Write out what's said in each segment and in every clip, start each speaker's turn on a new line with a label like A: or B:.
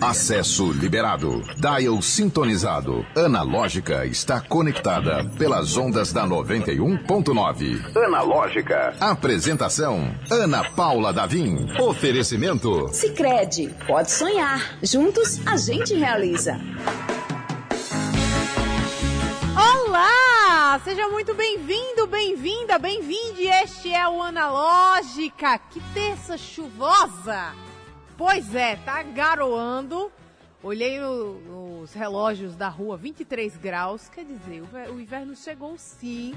A: Acesso liberado. Dial sintonizado. Analógica está conectada pelas ondas da 91.9. Analógica. Apresentação: Ana Paula Davim. Oferecimento:
B: Sicredi. Pode sonhar. Juntos a gente realiza.
C: Olá! Seja muito bem-vindo, bem-vinda, bem-vinde. Este é o Analógica. Que terça chuvosa! Pois é, tá garoando. Olhei no, nos relógios da rua, 23 graus. Quer dizer, o, o inverno chegou sim.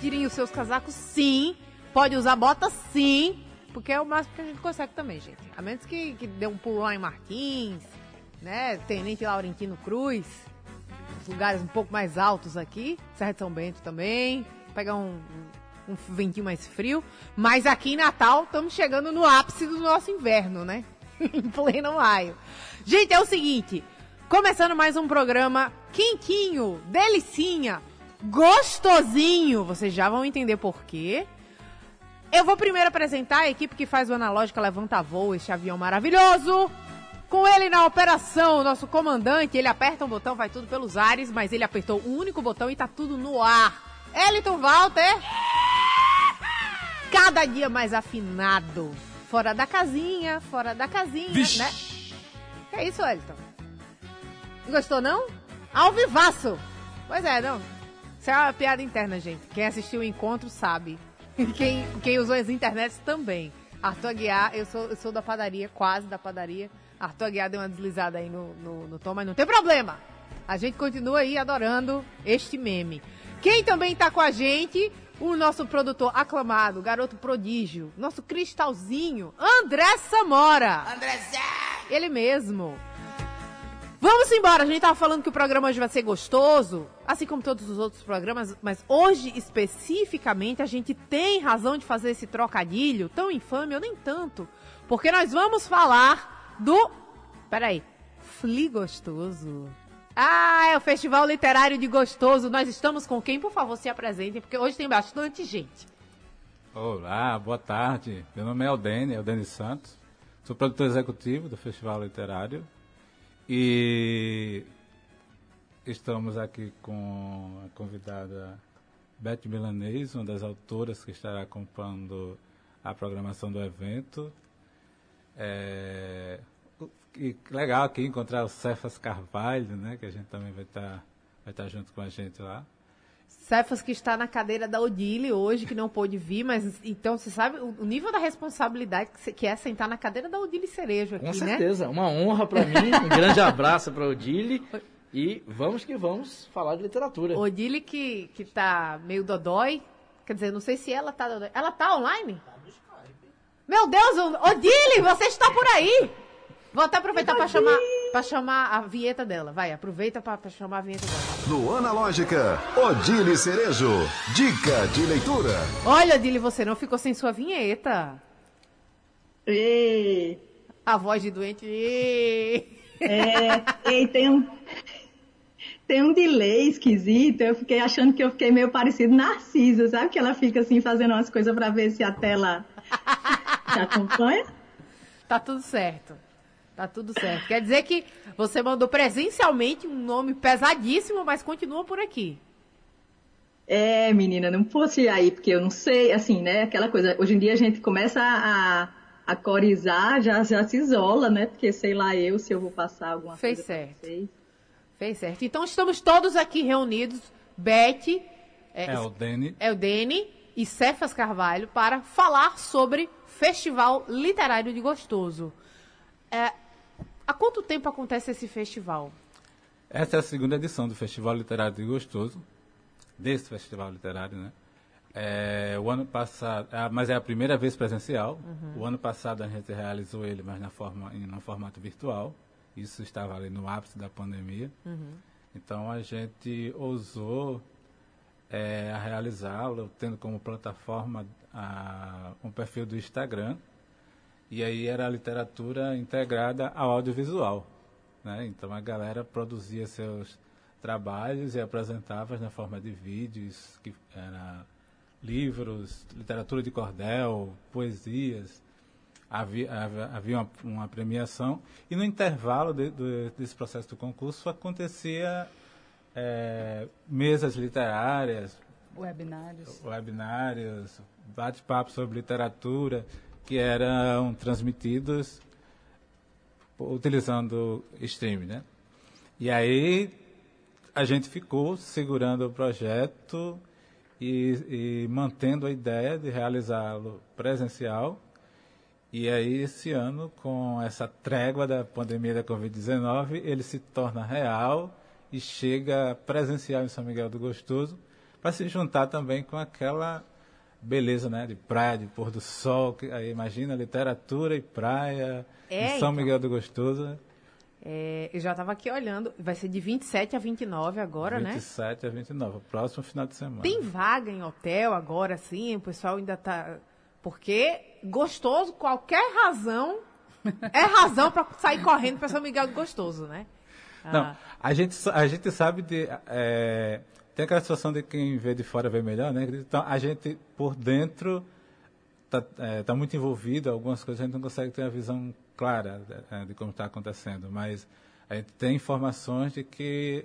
C: Tirem os seus casacos sim. Pode usar bota sim. Porque é o máximo que a gente consegue também, gente. A menos que, que dê um pulo lá em Martins, né? Tenente Laurentino Cruz. Os lugares um pouco mais altos aqui. Serra de São Bento também. Pegar um, um ventinho mais frio. Mas aqui em Natal, estamos chegando no ápice do nosso inverno, né? em pleno maio. Gente, é o seguinte. Começando mais um programa quentinho, delicinha, gostosinho. Vocês já vão entender por quê. Eu vou primeiro apresentar a equipe que faz o Analógica Levanta Voo, este avião maravilhoso. Com ele na operação, nosso comandante, ele aperta um botão, vai tudo pelos ares, mas ele apertou um único botão e tá tudo no ar. Eliton Walter. Cada dia mais afinado. Fora da casinha, fora da casinha,
D: Vixe.
C: né? Que é isso, Elton? Gostou, não? Ao vivaço! Pois é, não. Isso é uma piada interna, gente. Quem assistiu o encontro sabe. Quem, quem usou as internets também. Arthur Aguiar, eu sou, eu sou da padaria, quase da padaria. Arthur Aguiar deu uma deslizada aí no, no, no tom, mas não tem problema. A gente continua aí adorando este meme. Quem também tá com a gente, o nosso produtor aclamado, garoto prodígio, nosso cristalzinho, André Samora.
E: Andrezé!
C: Ele mesmo. Vamos embora, a gente tava falando que o programa hoje vai ser gostoso, assim como todos os outros programas, mas hoje especificamente a gente tem razão de fazer esse trocadilho tão infame ou nem tanto, porque nós vamos falar do. Peraí. Fli Gostoso. Ah, é o Festival Literário de Gostoso. Nós estamos com quem? Por favor, se apresentem, porque hoje tem bastante gente.
D: Olá, boa tarde. Meu nome é Eldene, Eldene Santos. Sou produtor executivo do Festival Literário. E estamos aqui com a convidada Beth Milanês, uma das autoras que estará acompanhando a programação do evento. É, e legal aqui encontrar o Cefas Carvalho, né, que a gente também vai estar vai estar junto com a gente lá.
C: Cefas que está na cadeira da Odile hoje, que não pôde vir, mas então você sabe o, nível da responsabilidade que, que é sentar na cadeira da Odile Cerejo aqui,
F: Com
C: né?
F: certeza, uma honra pra mim, um grande abraço pra Odile e vamos que vamos falar de literatura.
C: Odile que, que tá meio dodói, quer dizer, não sei se ela tá dodói. Ela tá online? Meu Deus, o- Odile, você está por aí! Vou até aproveitar para chamar, pra chamar a vinheta dela. Vai, aproveita para chamar a vinheta dela.
A: No Analógica, Odile Cerejo. Dica de leitura.
C: Olha, Odile, você não ficou sem sua vinheta.
G: Ê,
C: A voz de doente. Ê.
G: é, ei, tem um, tem um delay esquisito. Eu fiquei achando que eu fiquei meio parecido Narcisa, sabe? Que ela fica assim fazendo umas coisas pra ver se a tela te acompanha.
C: Tá tudo certo. Tá tudo certo. Quer dizer que você mandou presencialmente um nome pesadíssimo, mas continua por aqui.
G: É, menina, não fosse ir aí, porque eu não sei, assim, né? Aquela coisa. Hoje em dia a gente começa a, a corizar, já, já se isola, né? Porque sei lá eu se eu vou passar alguma
C: Fez
G: coisa. pra
C: certo.
G: vocês.
C: Fez certo. Então estamos todos aqui reunidos, Beth, é,
D: Eldene,
C: Eldene e Cefas Carvalho, para falar sobre Festival Literário de Gostoso. É, há quanto tempo acontece esse festival?
D: Essa é a segunda edição do Festival Literário de Gostoso, desse Festival Literário, né? É, o ano passado, ah, mas é a primeira vez presencial. O ano passado a gente realizou ele, mas na forma, em um formato virtual. Isso estava ali no ápice da pandemia. Então a gente ousou é, a realizá-lo, tendo como plataforma a, um perfil do Instagram. E aí era a literatura integrada ao audiovisual. Né? Então a galera produzia seus trabalhos e apresentava na forma de vídeos, que era livros, literatura de cordel, poesias. havia, havia, havia uma, uma premiação e no intervalo de, de, desse processo do concurso acontecia é, mesas literárias,
E: Webinários.
D: webinários, bate-papo sobre literatura que eram transmitidos utilizando streaming, né? E aí a gente ficou segurando o projeto e, e mantendo a ideia de realizá-lo presencial. E aí esse ano, com essa trégua da pandemia da Covid-19, ele se torna real e chega presencial em São Miguel do Gostoso para se juntar também com aquela beleza, né, de praia, de pôr do sol, que, aí imagina literatura e praia
C: É,
D: em São
C: então.
D: Miguel do Gostoso,
C: É, eu já estava aqui olhando, vai ser de 27 a 29 agora, né?
D: 27 a 29, próximo final de semana.
C: Tem vaga em hotel agora, sim, o pessoal ainda tá. Porque gostoso, qualquer razão é razão para sair correndo para São Miguel do Gostoso, né?
D: Não,
C: Ah,
D: a gente, a gente sabe de. é, tem aquela situação de quem vê de fora vê melhor, né? Então a gente, por dentro, está tá muito envolvido, algumas coisas a gente não consegue ter a visão clara de, de como está acontecendo, mas a gente tem informações de que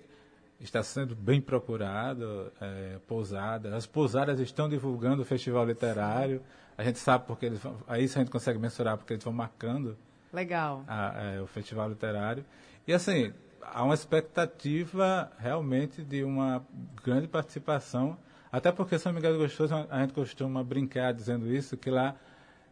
D: está sendo bem procurado, é, pousadas. As pousadas estão divulgando o festival literário. A gente sabe porque eles vão, aí isso a gente consegue mensurar porque eles vão marcando
C: legal.
D: a- é, o festival literário. E assim, há uma expectativa realmente de uma grande participação, até porque São Miguel do Gostoso, a gente costuma brincar dizendo isso, que lá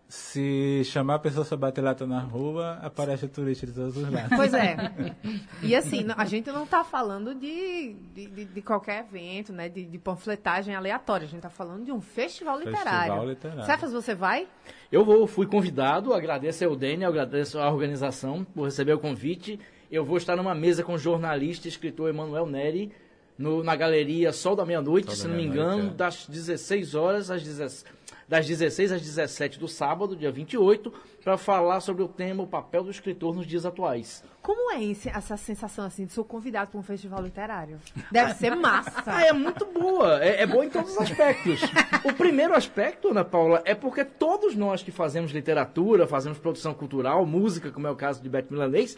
D: se chamar a pessoa para bater lata na rua, aparece turista de todos os lados.
C: Pois é. E assim, a gente não está falando de, de, de- qualquer evento, né? De, de panfletagem aleatória. A gente está falando de um festival
D: Festival
C: literário.
D: literário.
C: Cefas, você vai?
F: Eu vou, fui convidado, agradeço ao Dene, agradeço à organização por receber o convite. Eu vou estar numa mesa com o jornalista e escritor Emanuel Neri, no- na galeria Sol da Meia-Noite,
D: Sol da
F: se não me
D: Meia-Noite,
F: engano,
D: é.
F: das 16 horas às 16, das 16 às 17 do sábado, dia 28, para falar sobre o tema o papel do escritor nos dias atuais.
C: Como é esse- essa sensação assim de ser convidado para um festival literário? Deve ser massa.
F: Ah, é muito boa. É, é boa em todos os aspectos. O primeiro aspecto, Ana Paula, é porque todos nós que fazemos literatura, fazemos produção cultural, música, como é o caso de Beth Milanês,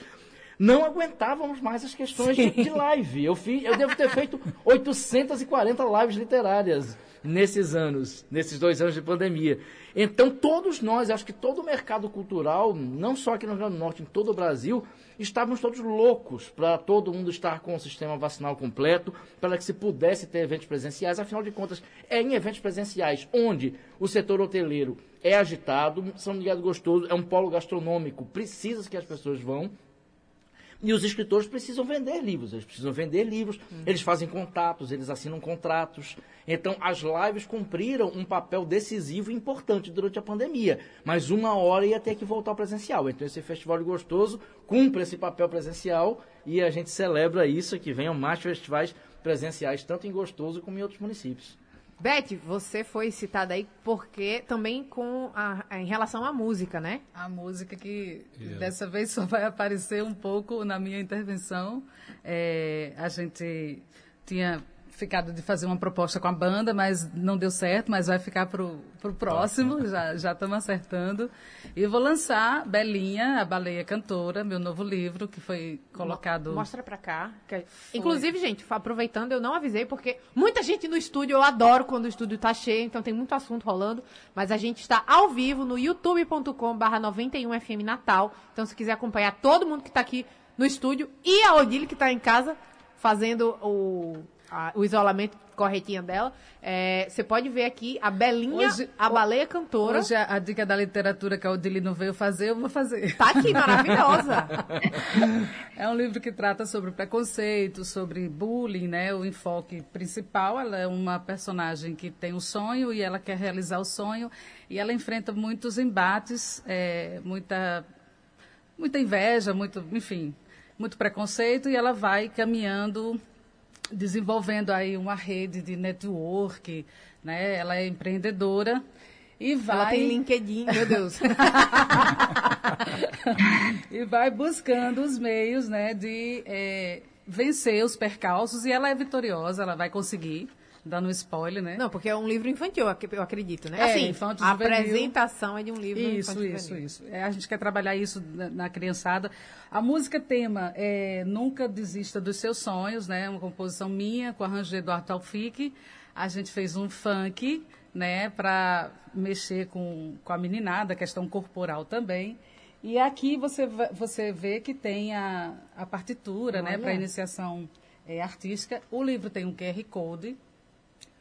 F: não aguentávamos mais as questões de, de live. Eu, fiz, eu devo ter feito 840 lives literárias nesses anos, nesses dois anos de pandemia. Então, todos nós, acho que todo o mercado cultural, não só aqui no Rio Grande do Norte, em todo o Brasil, estávamos todos loucos para todo mundo estar com o sistema vacinal completo, para que se pudesse ter eventos presenciais. Afinal de contas, é em eventos presenciais onde o setor hoteleiro é agitado, São Miguel do Gostoso é um polo gastronômico, precisa que as pessoas vão. E os escritores precisam vender livros, eles precisam vender livros, eles fazem contatos, eles assinam contratos. Então, as lives cumpriram um papel decisivo e importante durante a pandemia. Mas uma hora ia ter que voltar ao presencial. Então, esse Festival de Gostoso cumpre esse papel presencial e a gente celebra isso, que venham mais festivais presenciais, tanto em Gostoso como em outros municípios.
C: Beth, você foi citada aí porque também com a, em relação à música, né?
E: A música que
D: Yeah.
E: dessa vez só vai aparecer um pouco na minha intervenção. É, a gente tinha ficado de fazer uma proposta com a banda, mas não deu certo, mas vai ficar pro, pro próximo, já já estamos acertando. E vou lançar Belinha, a Baleia Cantora, meu novo livro, que foi colocado...
C: Mostra pra cá. que- Inclusive, gente, aproveitando, eu não avisei, porque muita gente no estúdio, eu adoro quando o estúdio tá cheio, então tem muito assunto rolando. Mas a gente está ao vivo no youtube.com/barra 91FM Natal. Então, se quiser acompanhar todo mundo que tá aqui no estúdio e a Odile que tá em casa fazendo o, a- o isolamento corretinho dela, é, você pode ver aqui a Belinha,
E: Hoje-
C: a baleia cantora.
E: Hoje a, a dica da literatura que a Odile não veio fazer, eu vou fazer.
C: Tá aqui, maravilhosa.
E: É um livro que trata sobre preconceito, sobre bullying, né? O enfoque principal, ela é uma personagem que tem um sonho e ela quer realizar o sonho e ela enfrenta muitos embates, é, muita, muita inveja, muito, enfim, muito preconceito e ela vai caminhando, desenvolvendo aí uma rede de network, né? Ela é empreendedora e vai
C: Ela tem LinkedIn, meu Deus.
E: e vai buscando os meios né, de eh, vencer os percalços e ela é vitoriosa, ela vai conseguir. Dando um spoiler, né?
C: Não, porque é um livro infantil, eu acredito, né?
E: É,
C: assim,
E: infantil
C: a
E: juvenil.
C: apresentação é de um livro
E: Isso,
C: infantil
E: isso,
C: juvenil.
E: isso. É, a gente quer trabalhar isso na, na criançada. A música tema é Nunca Desista dos Seus Sonhos, né? Uma composição minha, com arranjo de Eduardo Taufik. A gente fez um funk, né? Para mexer com, com a meninada, questão corporal também. E aqui você, você vê que tem a, a partitura, né?
C: Olha.
E: Para iniciação é, artística. O livro tem um QR Code.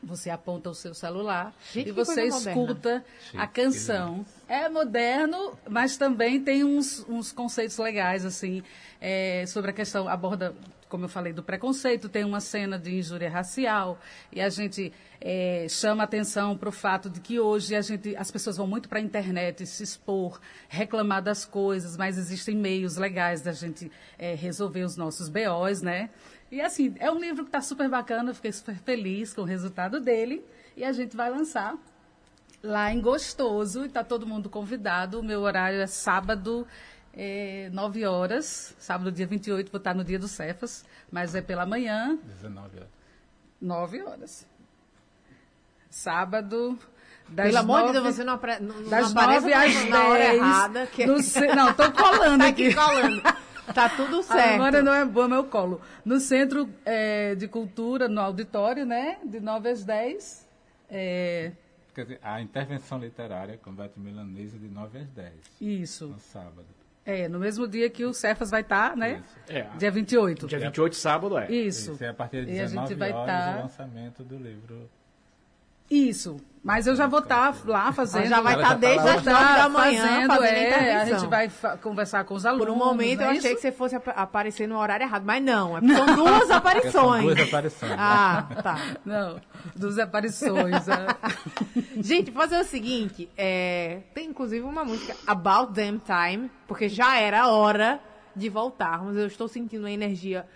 E: Você aponta o seu celular
C: Gente,
E: e você escuta a canção. É moderno, mas também tem uns, uns conceitos legais, assim, é, sobre a questão, aborda, como eu falei, do preconceito, tem uma cena de injúria racial, e a gente é, chama atenção para o fato de que hoje a gente, as pessoas vão muito para a internet se expor, reclamar das coisas, mas existem meios legais da gente é, resolver os nossos BOs, né? E assim, é um livro que está super bacana, eu fiquei super feliz com o resultado dele, e a gente vai lançar lá em Gostoso, e está todo mundo convidado. O meu horário é sábado, é, 9 horas. Sábado, dia 28, vou estar no dia do Cefas, mas é pela manhã,
D: 19 horas.
E: 9 horas. Sábado. Das
C: Pelo amor de
E: nove-
C: Deus, você não, apre... não, não
E: Das
C: apareça
E: 9 às 10.
C: na hora errada. Que...
E: no Não, estou colando
C: tá
E: aqui.
C: aqui colando. Tá tudo certo.
E: Agora não é bom meu colo. No Centro eh, de Cultura, no auditório, né? De 9 às 10. É,
D: Quer dizer, a intervenção literária com Beto Milanese de 9 às 10,
E: isso.
D: no sábado.
E: É, no mesmo dia que o Cefas vai estar, né?
D: Isso.
F: É,
E: Dia 28.
F: dia 28, sábado, é.
E: Isso.
D: Isso é a partir de
E: E a
D: 19
E: gente vai
D: horas
E: tá-
D: o lançamento do livro.
E: Isso. Mas eu já vou estar lá fazendo.
C: Já vai estar
D: tá
C: desde
D: lá.
C: as 9 da manhã
E: fazendo,
C: fazendo a
E: é,
C: intervenção.
E: A gente vai conversar com os alunos.
C: Por um momento eu
E: é
C: achei
E: isso?
C: que você fosse ap- aparecer no horário errado, mas não, é são duas
D: Porque são
C: aparições.
D: duas aparições.
C: Ah, tá.
E: Não, dos aparições. é.
C: Gente, fazer o seguinte, é, tem inclusive uma música About Damn Time, porque já era hora de voltarmos. Eu estou sentindo uma energia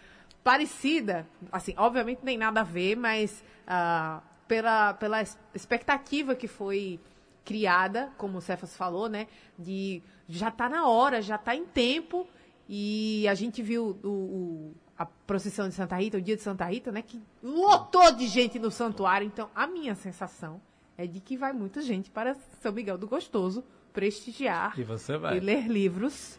C: parecida, assim, obviamente nem nada a ver, mas ah, pela, pela expectativa que foi criada, como o Cefas falou, né, de já tá na hora, já tá em tempo, e a gente viu o, o- a procissão de Santa Rita, o dia de Santa Rita, né, que lotou de gente no santuário, então a minha sensação é de que vai muita gente para São Miguel do Gostoso prestigiar
D: E você
C: e
D: vai.
C: ler livros.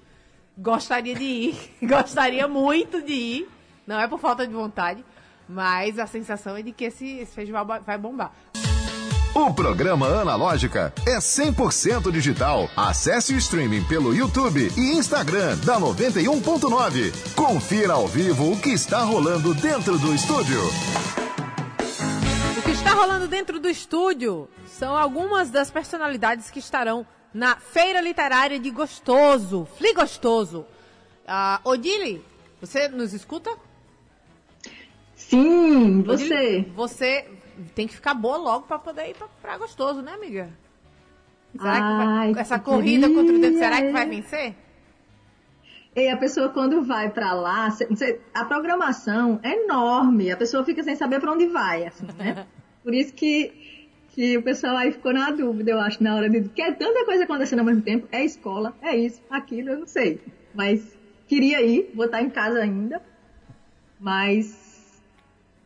C: Gostaria de ir, gostaria muito de ir. Não é por falta de vontade, mas a sensação é de que esse, esse festival vai bombar.
A: O programa Analógica é 100% digital. Acesse o streaming pelo YouTube e Instagram da 91.9. Confira ao vivo o que está rolando dentro do estúdio.
C: O que está rolando dentro do estúdio são algumas das personalidades que estarão na Feira Literária de Gostoso, Fli Gostoso. Ah, Odile, você nos escuta?
G: Sim, você.
C: Você tem que ficar boa logo para poder ir pra, pra Gostoso, né, amiga? Será que vai-
G: Ai,
C: essa
G: que
C: corrida contra o tempo, será que
G: queria,
C: vai vencer?
G: E a pessoa quando vai pra lá, a programação é enorme, a pessoa fica sem saber pra onde vai, assim, né? Por isso que, que o pessoal aí ficou na dúvida, eu acho, na hora de. Porque é tanta coisa acontecendo ao mesmo tempo, é escola, é isso, aquilo, eu não sei. Mas queria ir, vou estar em casa ainda. Mas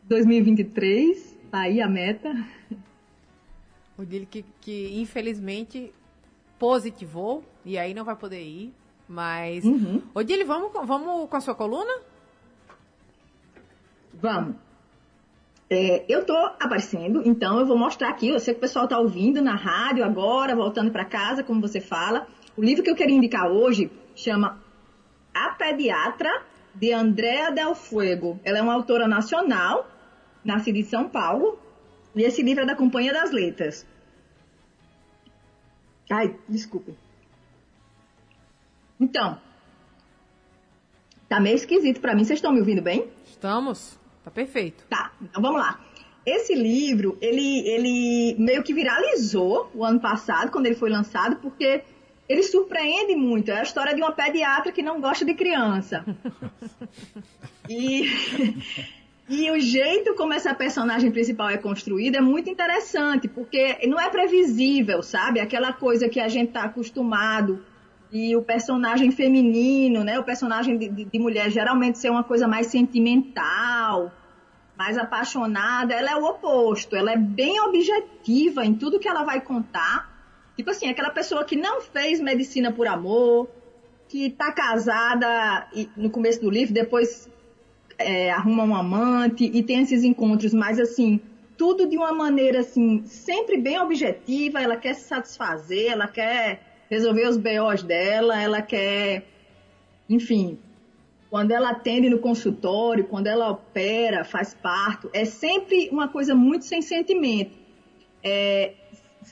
G: 2023, tá aí a meta.
C: Odile que, que infelizmente positivou e aí não vai poder ir. Mas.
G: Uhum.
C: Odile, vamos, com- vamos com a sua coluna?
G: Vamos. É, eu tô aparecendo, então eu vou mostrar aqui. Eu sei que o pessoal tá ouvindo na rádio agora, voltando para casa, como você fala. O livro que eu queria indicar hoje chama A Pediatra, de Andrea Del Fuego. Ela é uma autora nacional, nascida em São Paulo, e esse livro é da Companhia das Letras. Ai, desculpe. Então, tá meio esquisito para mim. Vocês estão me ouvindo bem?
C: Estamos? Tá perfeito.
G: Tá, então vamos lá. Esse livro, ele, ele meio que viralizou o ano passado, quando ele foi lançado, porque ele surpreende muito. É a história de uma pediatra que não gosta de criança. E, e o jeito como essa personagem principal é construída é muito interessante, porque não é previsível, sabe? Aquela coisa que a gente tá acostumado e o personagem feminino, né? O personagem de, de, de mulher geralmente ser uma coisa mais sentimental mais apaixonada, ela é o oposto, ela é bem objetiva em tudo que ela vai contar. Tipo assim, aquela pessoa que não fez medicina por amor, que tá casada no começo do livro, depois é, arruma um amante e tem esses encontros, mas assim, tudo de uma maneira assim, sempre bem objetiva, ela quer se satisfazer, ela quer resolver os BOs dela, ela quer, enfim, quando ela atende no consultório, quando ela opera, faz parto, é sempre uma coisa muito sem sentimento. É,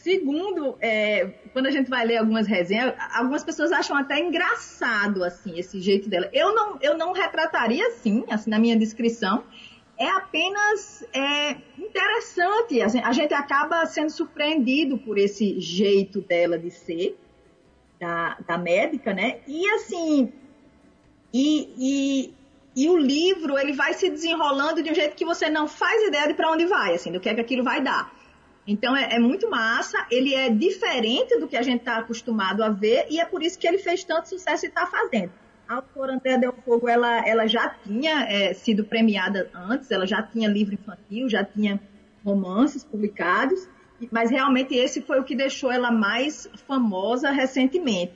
G: segundo, é, quando a gente vai ler algumas resenhas, algumas pessoas acham até engraçado assim esse jeito dela. Eu não, eu não retrataria assim, assim na minha descrição é apenas é, interessante. A gente acaba sendo surpreendido por esse jeito dela de ser, da, da médica, né? E assim, e, e, e, o livro ele vai se desenrolando de um jeito que você não faz ideia de para onde vai, assim, do que é que aquilo vai dar. Então é, é muito massa, ele é diferente do que a gente está acostumado a ver e é por isso que ele fez tanto sucesso e está fazendo. A autora Andréa Del Fogo, ela, ela já tinha é, sido premiada antes, ela já tinha livro infantil, já tinha romances publicados, mas realmente esse foi o que deixou ela mais famosa recentemente.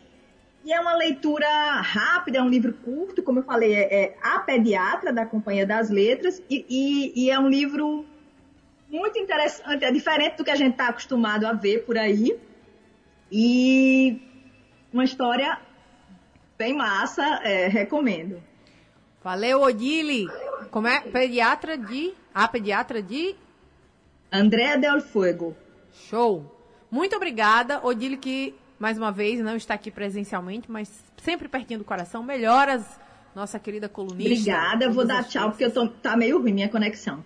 G: E é uma leitura rápida, é um livro curto, como eu falei, é, é A Pediatra, da Companhia das Letras, e, e, e é um livro muito interessante, é diferente do que a gente está acostumado a ver por aí. E uma história bem massa, é, recomendo.
C: Valeu, Odile. Como é? Pediatra de. A pediatra de.
G: Andréa Del Fuego.
C: Show. Muito obrigada, Odile, que mais uma vez não está aqui presencialmente, mas sempre pertinho do coração. Melhoras, nossa querida colunista.
G: Obrigada, vou dar tchau porque eu tô, tá meio ruim minha conexão.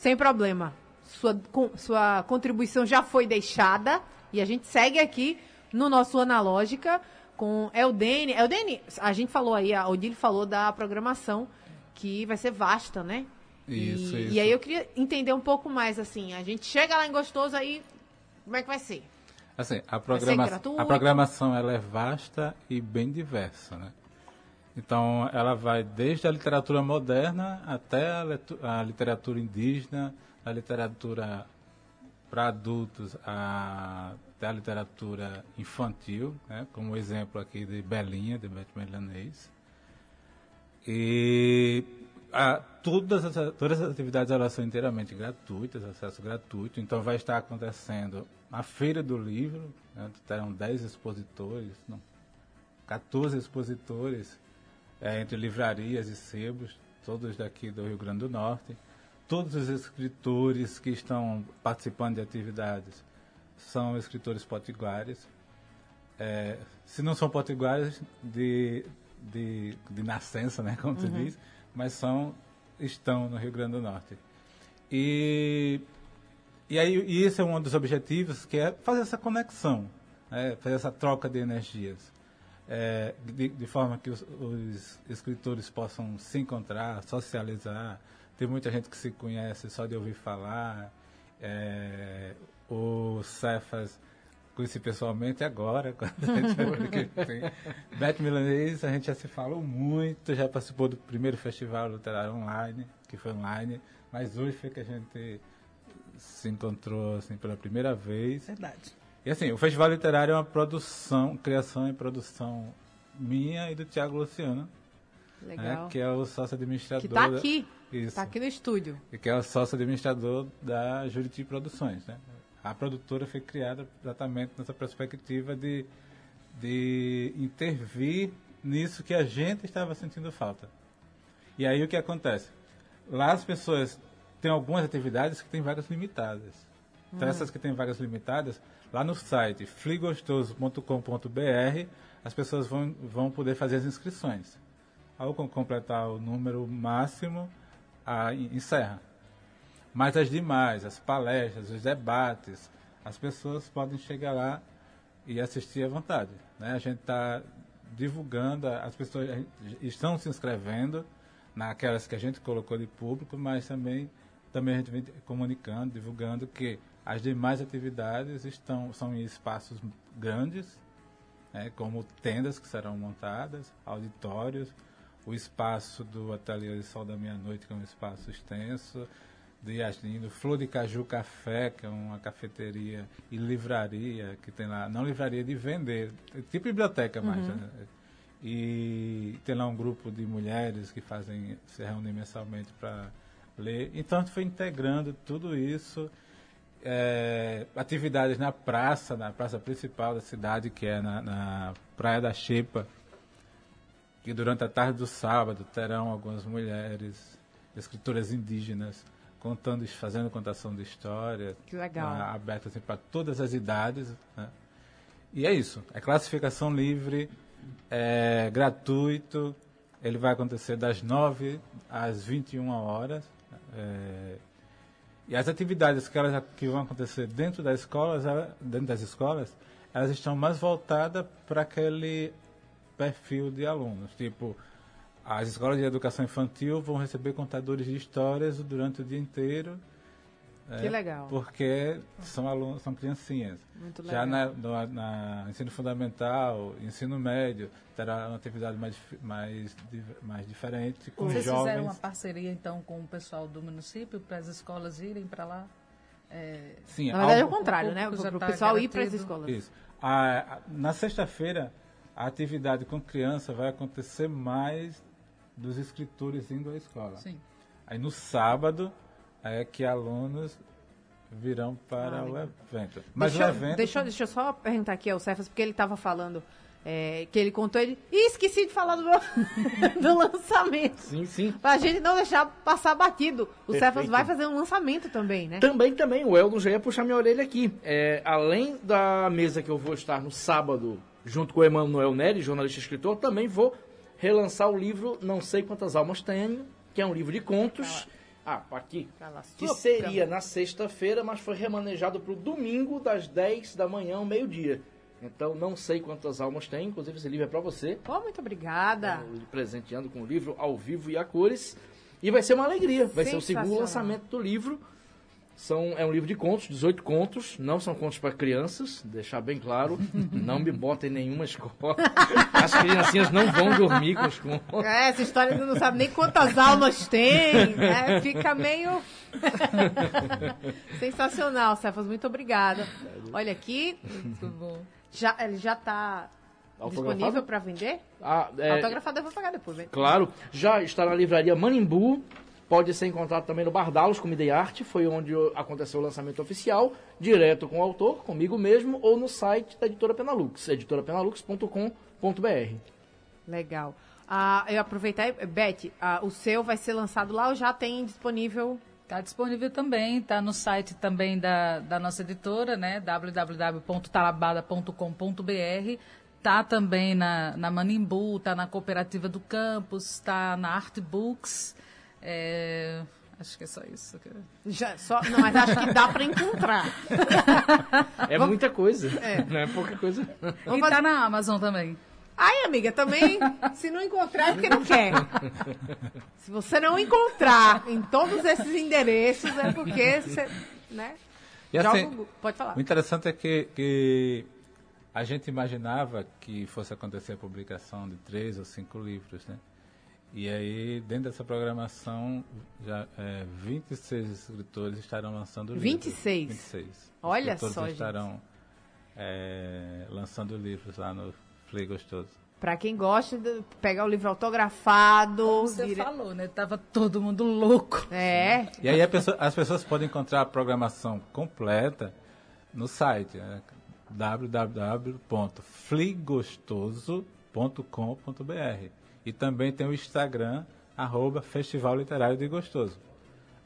C: Sem problema. Sua, com, sua contribuição já foi deixada e a gente segue aqui no nosso Analógica com Eldene. Eldene, a gente falou aí, a Odile falou da programação que vai ser vasta, né?
D: Isso,
C: e,
D: isso.
C: E aí eu queria entender um pouco mais, assim, a gente chega lá em Gostoso, aí como é que vai ser?
D: Assim, a, programa a programação ela é vasta e bem diversa, né? Então, ela vai desde a literatura moderna até a, a literatura indígena, a literatura para adultos, a da literatura infantil, né, como exemplo aqui de Belinha, de Beth Milanês. E a, todas, as, todas as atividades elas são inteiramente gratuitas, acesso gratuito, então vai estar acontecendo a Feira do Livro, né, terão 10 expositores, não, 14 expositores, é, entre livrarias e sebos, todos daqui do Rio Grande do Norte. Todos os escritores que estão participando de atividades são escritores potiguares. É, se não são potiguares de, de, de nascença, né, como uhum. tu diz, mas são, estão no Rio Grande do Norte. E, e aí e esse é um dos objetivos, que é fazer essa conexão, né, fazer essa troca de energias. É, de, de, forma que os, os, escritores possam se encontrar, socializar. Tem muita gente que se conhece só de ouvir falar. É, o Cefas conheci pessoalmente agora, quando a gente tem. Beth Milanês, a gente já se falou muito, já participou do primeiro festival literário online, que foi online, mas hoje foi que a gente se encontrou assim pela primeira vez.
E: Verdade.
D: E assim, o Festival Literário é uma produção, criação e produção minha e do Tiago Luciano. Né, Legal. Que é o sócio administrador. Que
C: está aqui. Está aqui no estúdio.
D: E que é o sócio administrador da Juriti Produções, né? a produtora foi criada exatamente nessa perspectiva de, de intervir nisso que a gente estava sentindo falta. E aí o que acontece? Lá as pessoas têm algumas atividades que têm vagas limitadas. Então hum. essas que têm vagas limitadas, lá no site fligostoso.com.br, as pessoas vão, vão poder fazer as inscrições. Ao completar o número máximo, a, encerra. Mas as demais, as palestras, os debates, as pessoas podem chegar lá e assistir à vontade. Né? A gente está divulgando, as pessoas estão se inscrevendo naquelas que a gente colocou de público, mas também, também a gente vem comunicando, divulgando que as demais atividades estão, são em espaços grandes, né, como tendas que serão montadas, auditórios, o espaço do Ateliê de Sol da Meia-Noite, que é um espaço extenso, de Yasmin, do Flor de Caju Café, que é uma cafeteria e livraria, que tem lá, não livraria de vender, tipo biblioteca mais, né? E tem lá um grupo de mulheres que fazem, se reúnem mensalmente para ler. Então a gente foi integrando tudo isso é, atividades na praça, na praça principal da cidade, que é na, na Praia da Xepa, que durante a tarde do sábado terão algumas mulheres, escritoras indígenas, contando, fazendo contação de história.
C: Que legal.
D: ah, aberta assim, para todas as idades. né? E é isso. É classificação livre, é gratuito. Ele vai acontecer das 9 às 21 horas. É, e as atividades que, elas, que vão acontecer dentro das escolas, dentro das escolas, elas estão mais voltadas para aquele perfil de alunos. Tipo, as escolas de educação infantil vão receber contadores de histórias durante o dia inteiro.
C: Que
D: é,
C: legal.
D: Porque são alunos, são criancinhas.
C: Muito
D: Já
C: legal.
D: na, no na ensino fundamental, ensino médio, terá uma atividade mais, mais, mais diferente com
E: Vocês
D: jovens.
E: fizeram uma parceria, então, com o pessoal do município para as escolas irem para lá? É,
D: Sim,
C: Na verdade é o contrário, né?
E: público já
C: Para o
E: tá
C: pessoal ir para as escolas.
D: Isso. A- a- na sexta-feira, a atividade com criança vai acontecer mais dos escritores indo à escola.
E: sim.
D: Aí no sábado é que alunos virão para
C: Ah,
D: o evento. Mas
C: deixa,
D: o
C: eu-
D: evento.
C: deixa, eu- deixa eu só perguntar aqui ao Cefas, porque ele estava falando é, que ele contou ele. Ih, esqueci de falar do, meu, do lançamento.
F: Sim, sim.
C: Pra gente não deixar passar batido. O
F: Perfeito.
C: Cefas vai fazer um lançamento também, né?
F: Também, também, o Eldon já ia puxar minha orelha aqui. É, além da mesa que eu vou estar no sábado, junto com o Emanuel Neri, jornalista e escritor, também vou relançar o livro Não Sei Quantas Almas Tenho, que é um livro de contos. Ah, aqui.
C: Cala a
F: Que seria na sexta-feira, mas foi remanejado para o domingo, das 10 da manhã ao meio-dia. Então, não sei quantas almas tem, inclusive esse livro é para você.
C: Pô, muito obrigada.
F: Eu lhe presenteando com o livro ao vivo e a cores. E vai ser uma alegria. Vai ser o segundo lançamento do livro. São, é um livro de contos, 18 contos. Não são contos para crianças, deixar bem claro. Não me botem em nenhuma escola. As criancinhas não vão dormir com os contos.
C: É, essa história não sabe nem quantas almas tem. né? Fica meio. Sensacional, Cefas. Muito obrigada. Olha aqui,
E: Muito bom.
C: já, ele já está disponível para vender?
F: Ah, é,
C: Autografado eu vou pagar depois, né?
F: Claro, já está na livraria Manimbu. Pode ser encontrado também no Bardalos Comida e Arte, foi onde aconteceu o lançamento oficial, direto com o autor, comigo mesmo, ou no site da editora Penalux, editorapenalux.com.br.
C: Legal. Ah, eu aproveitar, Beth, ah, o seu vai ser lançado lá ou já tem disponível?
E: Está disponível também, está no site também da, da nossa editora, né? www.talabada.com.br. Está também na, na Manimbu, está na Cooperativa do Campus, está na Art Books. É, acho que é só isso. que
C: Já, só, não, mas acho que dá para encontrar.
F: É muita coisa,
C: É.
F: não é pouca coisa.
C: Vamos
E: E
C: fazer-
E: está na Amazon também.
C: Ai, amiga, também, se não encontrar é porque não quer. Se você não encontrar em todos esses endereços, é porque você, né?
D: E
C: joga
D: assim,
C: o Google. Pode falar.
D: O interessante é que, que a gente imaginava que fosse acontecer a publicação de três ou cinco livros, né? E aí, dentro dessa programação, já é, 26 escritores estarão lançando livros.
C: 26?
D: 26.
C: Olha
D: escritores
C: só, gente.
D: estarão é, lançando livros lá no Play Gostoso.
C: Pra quem gosta de pegar o livro autografado.
E: Como você
C: dire-
E: falou, né? Tava todo mundo louco.
C: É,
D: E aí a pessoa- as pessoas podem encontrar a programação completa no site, né? www.fligostoso.com.br e também tem o Instagram, arroba Festival Literário de Gostoso.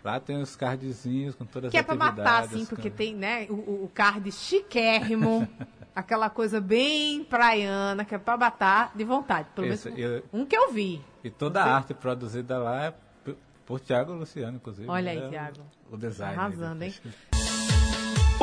D: Lá tem os cardzinhos com todas
C: que é
D: as
C: pra
D: atividades.
C: matar, assim, porque tem, né, o, o- card chiquérrimo, aquela coisa bem praiana, que é pra matar de vontade. Pelo
D: Isso,
C: menos
D: e-
C: um que eu vi.
D: E toda a arte produzida lá é por Tiago Luciano, inclusive.
C: Olha aí,
D: É o-
C: Thiago.
D: O design.
C: Arrasando,
D: do
C: hein?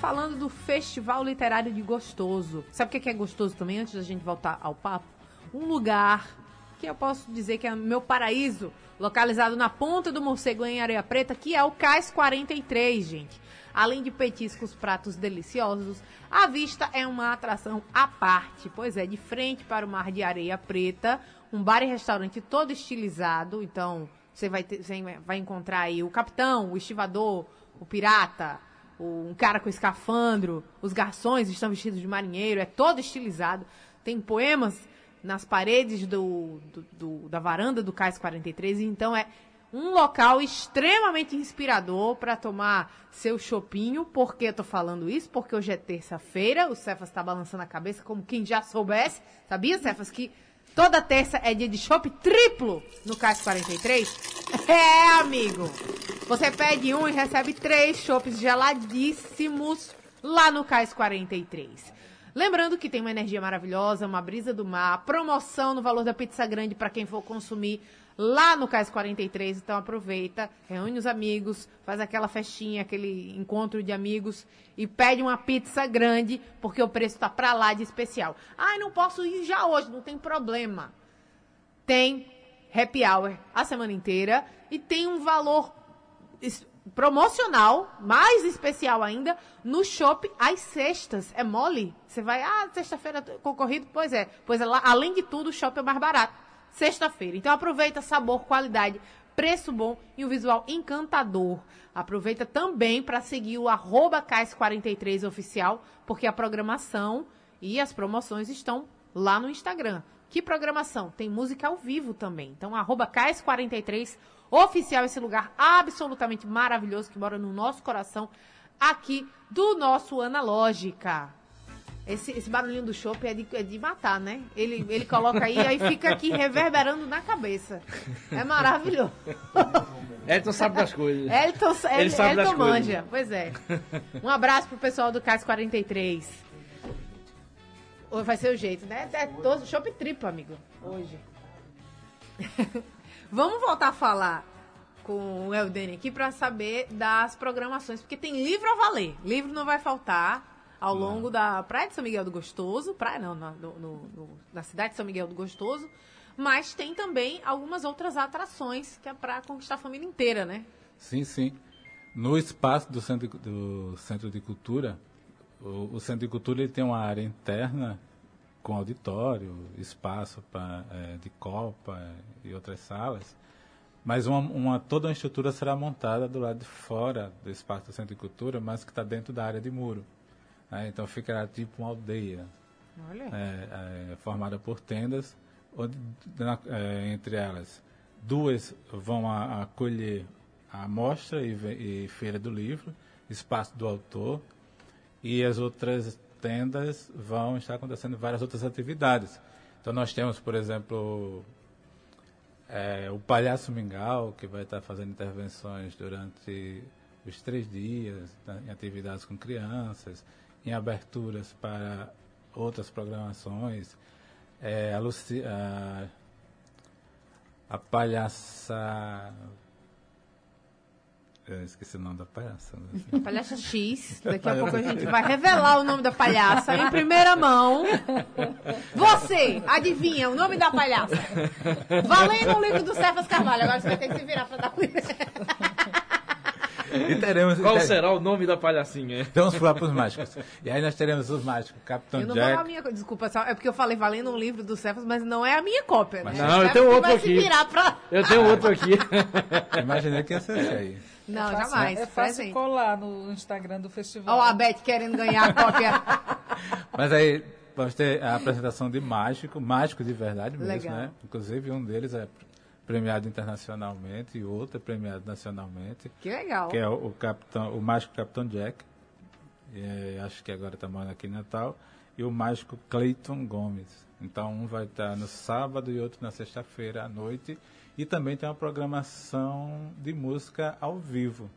C: falando do Festival Literário de Gostoso. Sabe o que é gostoso também, antes da gente voltar ao papo? Um lugar que eu posso dizer que é meu paraíso, localizado na ponta do morcego em Areia Preta, que é o Cais 43, gente. Além de petiscos, pratos deliciosos, a vista é uma atração à parte, pois é, de frente para o mar de areia preta, um bar e restaurante todo estilizado, então você vai, ter, você vai encontrar aí o capitão, o estivador, o pirata, um cara com escafandro, os garçons estão vestidos de marinheiro, é todo estilizado. Tem poemas nas paredes do, do, do, da varanda do Cais 43, então é um local extremamente inspirador para tomar seu chopinho. Por que eu tô falando isso? Porque hoje é terça-feira, o Cefas está balançando a cabeça como quem já soubesse. Sabia, Cefas, que toda terça é dia de chopp triplo no Cais 43? É, amigo! Você pede um e recebe três chopps geladíssimos lá no Cais 43. Lembrando que tem uma energia maravilhosa, uma brisa do mar, promoção no valor da pizza grande para quem for consumir lá no Cais 43. Então aproveita, reúne os amigos, faz aquela festinha, aquele encontro de amigos e pede uma pizza grande, porque o preço tá pra lá de especial. Ai, não posso ir já hoje, não tem problema. Tem happy hour a semana inteira e tem um valor promocional, mais especial ainda, no shopping às sextas. É mole? Você vai, ah, sexta-feira concorrido? Pois é. Pois é, lá, além de tudo, o shopping é mais barato sexta-feira. Então aproveita sabor, qualidade, preço bom e o visual encantador. Aproveita também para seguir o arroba CAIS43 oficial, porque a programação e as promoções estão lá no Instagram. Que programação? Tem música ao vivo também. Então, arroba CAIS43 oficial, esse lugar absolutamente maravilhoso que mora no nosso coração, aqui do nosso Analógica. Esse, esse barulhinho do chopp é de, é de matar, né? Ele, ele coloca aí, aí fica aqui reverberando na cabeça. É maravilhoso.
F: Elton sabe das coisas.
C: Elton, ele, ele sabe Elton das manja, coisas. pois é. Um abraço pro pessoal do CAS 43. Vai ser o jeito, né? É todo chopp triplo, amigo. Hoje. Vamos voltar a falar com o Eldene aqui para saber das programações, porque tem livro a valer. Livro não vai faltar ao longo não. da Praia de São Miguel do Gostoso, praia não, na, no, no, na cidade de São Miguel do Gostoso, mas tem também algumas outras atrações que é para conquistar a família inteira, né?
D: Sim, sim. No espaço do Centro, do centro de Cultura, o, o Centro de Cultura ele tem uma área interna com auditório, espaço pra, é, de copa e outras salas, mas uma, uma, toda uma estrutura será montada do lado de fora do espaço do Centro de Cultura, mas que está dentro da área de muro. Né? Então ficará tipo uma aldeia, é, é, formada por tendas, onde, na, é, entre elas duas vão a, acolher a mostra e, e, feira do livro, espaço do autor, e as outras tendas vão estar acontecendo várias outras atividades. Então nós temos, por exemplo, é, o Palhaço Mingau, que vai estar fazendo intervenções durante os três dias, né, em atividades com crianças em aberturas para outras programações. É, a, Luci, a, a palhaça. Eu esqueci o nome da palhaça. Né?
C: Palhaça X. Daqui a pouco a gente vai revelar o nome da palhaça em primeira mão. Você, adivinha o nome da palhaça? Valendo o livro do Cefas Carvalho. Agora você vai ter que se virar para dar o
F: e teremos, Qual ter... será o nome da palhacinha?
D: Vamos pular para os mágicos. E aí nós teremos os mágicos, Capitão eu não Jack. Vou a
C: minha, desculpa, é porque eu falei valendo um livro do Cefas, mas não é a minha cópia, né?
F: Não, eu tenho outro aqui. Pra... Eu tenho outro aqui.
D: Imaginei que ia ser esse aí.
C: Não, é fácil, jamais.
E: É fácil colar no Instagram do festival.
C: Olha a Beth querendo ganhar a cópia.
D: mas aí vamos ter a apresentação de mágico, mágico de verdade mesmo, Legal. né? Inclusive um deles é premiado internacionalmente e outro é premiado nacionalmente.
C: Que legal.
D: Que é o, o capitão, o mágico Capitão Jack. É, acho que agora está morando aqui em Natal. E o mágico Clayton Gomes. Então um vai estar no sábado e outro na sexta-feira à noite. E também tem uma programação de música ao vivo.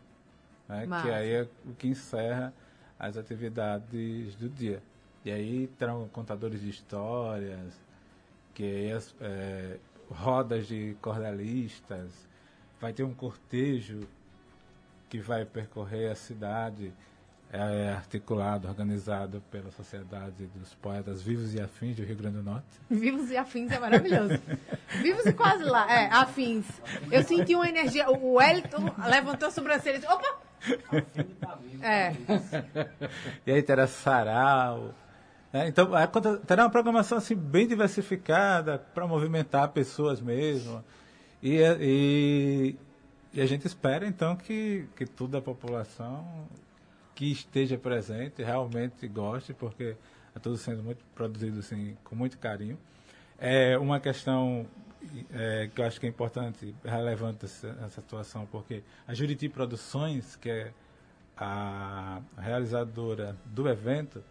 D: Né, que aí é o que encerra as atividades do dia. E aí terão contadores de histórias, que as, é, rodas de cordelistas, vai ter um cortejo que vai percorrer a cidade, é articulado, organizado pela Sociedade dos Poetas Vivos e Afins do Rio Grande do Norte.
C: Vivos e afins é maravilhoso. Vivos e quase lá. É, afins. Eu senti uma energia. O Wellington levantou a sobrancelha e disse, opa! É.
D: E aí terá sarau. né? Então, é, terá uma programação assim, bem diversificada para movimentar pessoas mesmo. E, e, e a gente espera, então, que, que toda a população que esteja presente realmente goste, porque é tudo sendo muito produzido assim, com muito carinho. É uma questão é, que eu acho que é importante, relevante essa, essa situação, porque a Juriti Produções, que é a realizadora do evento,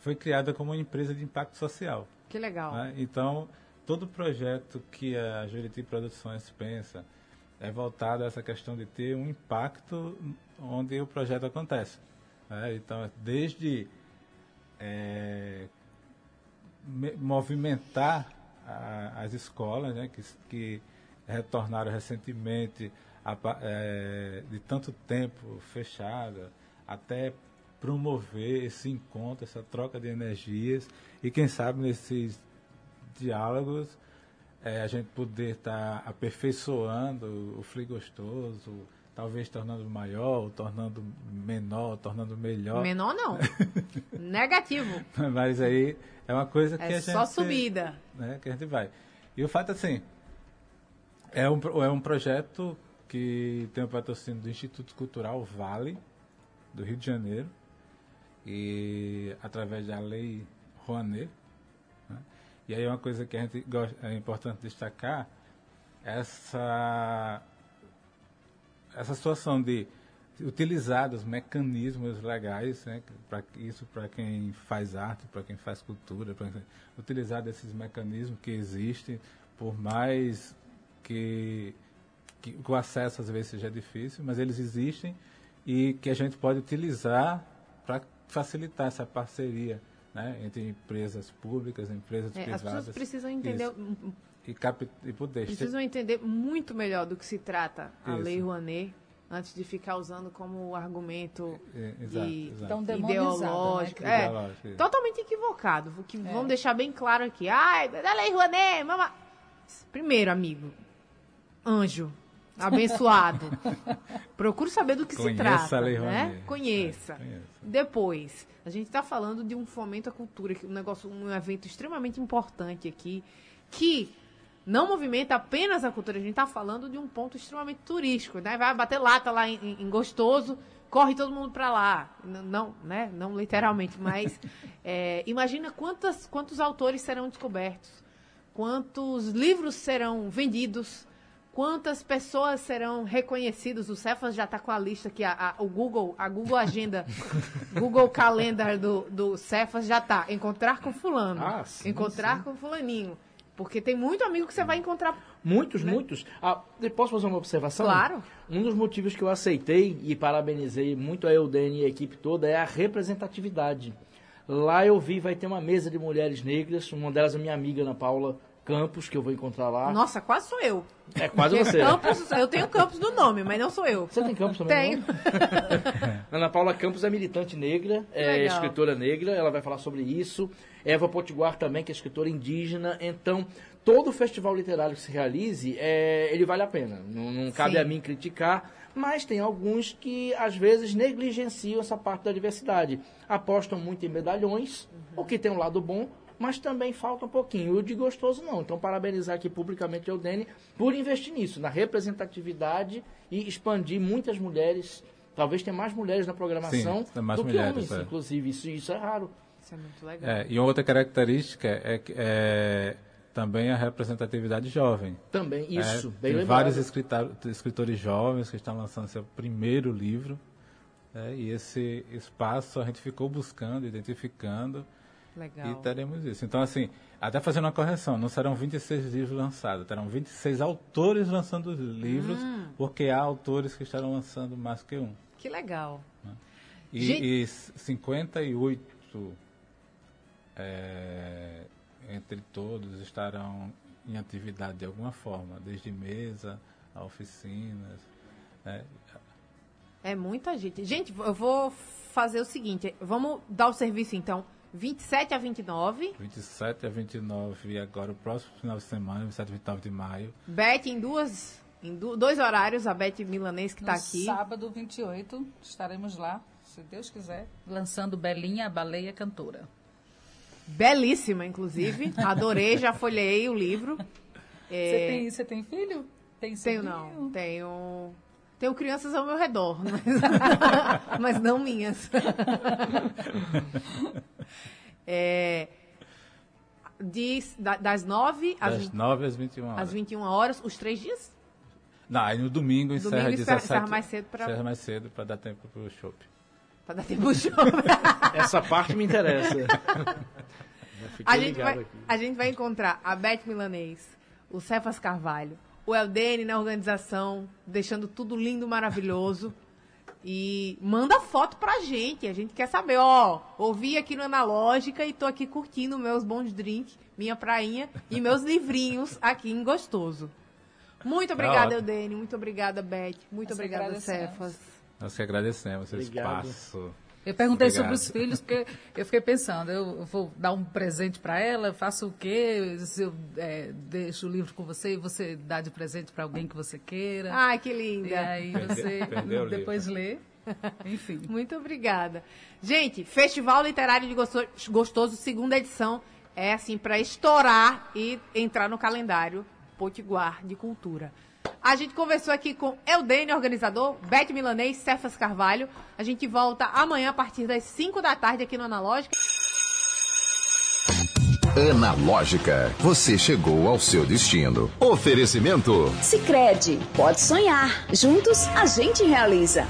D: foi criada como uma empresa de impacto social.
C: Que legal.
D: né? Então, todo projeto que a Juriti Produções pensa é voltado a essa questão de ter um impacto onde o projeto acontece. Né? Então, desde é, me- movimentar a- as escolas, né, que, que retornaram recentemente a é, de tanto tempo fechada, até promover esse encontro, essa troca de energias e quem sabe nesses diálogos é, a gente poder estar aperfeiçoando o Free Gostoso, talvez tornando maior, tornando menor, tornando melhor.
C: Menor não. Negativo.
D: Mas aí é uma coisa que a
C: É
D: gente...
C: só subida.
D: Né, que a gente vai. E o fato assim, é um, é um projeto que tem o patrocínio do Instituto Cultural Vale, do Rio de Janeiro, e através da Lei Rouanet. né? E aí uma coisa que a gente gosta, é importante destacar, essa, essa situação de utilizar os mecanismos legais, né, para isso para quem faz arte, para quem faz cultura, pra utilizar desses mecanismos que existem, por mais que, que o acesso às vezes seja difícil, mas eles existem e que a gente pode utilizar para facilitar essa parceria né, entre empresas públicas, empresas
C: É, as
D: privadas.
C: pessoas precisam entender,
D: Isso. E, capi- e poder
C: precisam entender muito melhor do que se trata a
D: Isso.
C: Lei Rouanet antes de ficar usando como argumento
D: É, exato,
C: de-
D: exato.
E: Então,
C: ideológico.
E: né?
C: É,
D: Ideológico, isso.
C: totalmente equivocado. Que
E: É.
C: Vamos deixar bem claro aqui. Ai, da Lei Rouanet, mama... Primeiro, amigo, anjo, abençoado. Procure saber do que se
D: Conheça
C: trata.
D: a Lei
C: né?
D: Rouanet.
C: Conheça.
D: É, conheça.
C: Depois, a gente está falando de um fomento à cultura, que é um negócio, um evento extremamente importante aqui, que não movimenta apenas a cultura, a gente está falando de um ponto extremamente turístico, né? Vai bater lata lá em, em- Gostoso, corre todo mundo para lá. N- Não, né? Não literalmente, mas é, imagina quantas, quantos autores serão descobertos, quantos livros serão vendidos, quantas pessoas serão reconhecidas. O Cefas já está com a lista aqui, a, a- o Google, a Google Agenda, Google Calendar do, do Cefas já está. Encontrar com fulano,
F: Ah, sim,
C: encontrar com fulaninho. Porque tem muito amigo que você vai encontrar.
F: Muitos, muitos. Ah, posso fazer uma observação?
C: Claro.
F: Um dos motivos que eu aceitei e parabenizei muito a Eudene e a equipe toda é a representatividade. Lá eu vi, vai ter uma mesa de mulheres negras, uma delas é minha amiga Ana Paula Campos, que eu vou encontrar lá.
C: Nossa, quase sou eu.
F: É quase
C: Porque
F: você.
C: Campos, eu tenho Campos do nome, mas não sou eu.
F: Você tem Campos também?
C: Tenho.
F: Ana Paula Campos é militante negra, é
C: legal.
F: escritora negra, ela vai falar sobre isso. Eva Potiguar também, que é escritora indígena. Então, todo festival literário que se realize, é, ele vale a pena. Não, não cabe
C: Sim.
F: a mim criticar, mas tem alguns que às vezes negligenciam essa parte da diversidade. Apostam muito em medalhões, o que tem um lado bom, mas também falta um pouquinho. O de gostoso não. Então, parabenizar aqui publicamente a Eudene por investir nisso, na representatividade e expandir muitas mulheres. Talvez tenha mais mulheres na programação
D: Sim, mais
F: do
D: mulheres,
F: que homens,
D: é.
F: inclusive. Isso, isso é raro.
C: Isso é muito legal.
D: É, e outra característica é, que- é também a representatividade jovem.
F: Também, isso,
D: É,
F: bem
D: tem
F: lembrado.
D: vários escritores jovens que estão lançando seu primeiro livro. é, e esse espaço a gente ficou buscando, identificando
C: Legal.
D: e teremos isso. Então, assim, até fazendo uma correção, não serão 26 livros lançados, terão 26 autores lançando os livros,
C: Hum.
D: porque há autores que estarão lançando mais que um.
C: Que legal.
D: E,
C: Gente-
D: e 58 é, entre todos estarão em atividade de alguma forma, desde mesa a oficinas. Né?
C: É muita gente. Gente, eu vou fazer o seguinte: vamos dar o serviço então. 27 a 29.
D: 27 a 29 e agora o próximo final de semana, 27 a 29 de maio.
C: Beth em duas. Em do- dois horários, a Beth Milanês que está aqui.
E: sábado 28, estaremos lá, se Deus quiser, lançando Belinha, a baleia cantora.
C: Belíssima, inclusive. Adorei, já folhei o livro.
E: Você,
C: É,
E: tem, você tem filho? Tem
C: Tenho não. Tenho. Tenho crianças ao meu redor, mas, mas não minhas. É, de- da- das 9 às,
D: Das 9 às 21 horas.
C: às 21 horas, os três dias?
D: Não, aí no domingo encerra
C: Domingo encerra-
D: 17.
C: encerra mais cedo pra-
D: Encerra mais cedo para dar tempo pro show.
C: Pra dar tempo de show.
F: Essa parte me interessa.
C: A gente, vai,
F: aqui.
C: a gente vai encontrar a Beth Milanês, o Cefas Carvalho, o Eldene na organização, deixando tudo lindo, maravilhoso. E manda foto pra gente. A gente quer saber, ó. Ouvi aqui no Analógica e tô aqui curtindo meus bons drinks, minha prainha e meus livrinhos aqui em Gostoso. Muito obrigada,
D: ótimo.
C: Eldene. Muito obrigada, Beth. Muito
E: Nós
C: obrigada. Cefas.
D: Nós que agradecemos esse
F: Obrigado.
D: espaço.
E: Eu perguntei
D: Obrigado.
E: sobre os filhos, porque eu fiquei pensando, eu vou dar um presente para ela, faço o quê? Se eu é, deixo o livro com você e você dá de presente para alguém que você queira.
C: Ai, que
E: e
C: linda.
E: aí
D: Perdeu-
E: você
D: perdeu
E: depois lê. Enfim.
C: Muito obrigada. Gente, Festival Literário de Gosto- Gostoso, segunda edição, é assim para estourar e entrar no calendário Potiguar de Cultura. A gente conversou aqui com Eudênio, organizador, Beth Milanês, Cefas Carvalho. A gente volta amanhã a partir das 5 da tarde aqui no Analógica.
A: Analógica, você chegou ao seu destino. Oferecimento
B: Sicredi, pode sonhar. Juntos a gente realiza.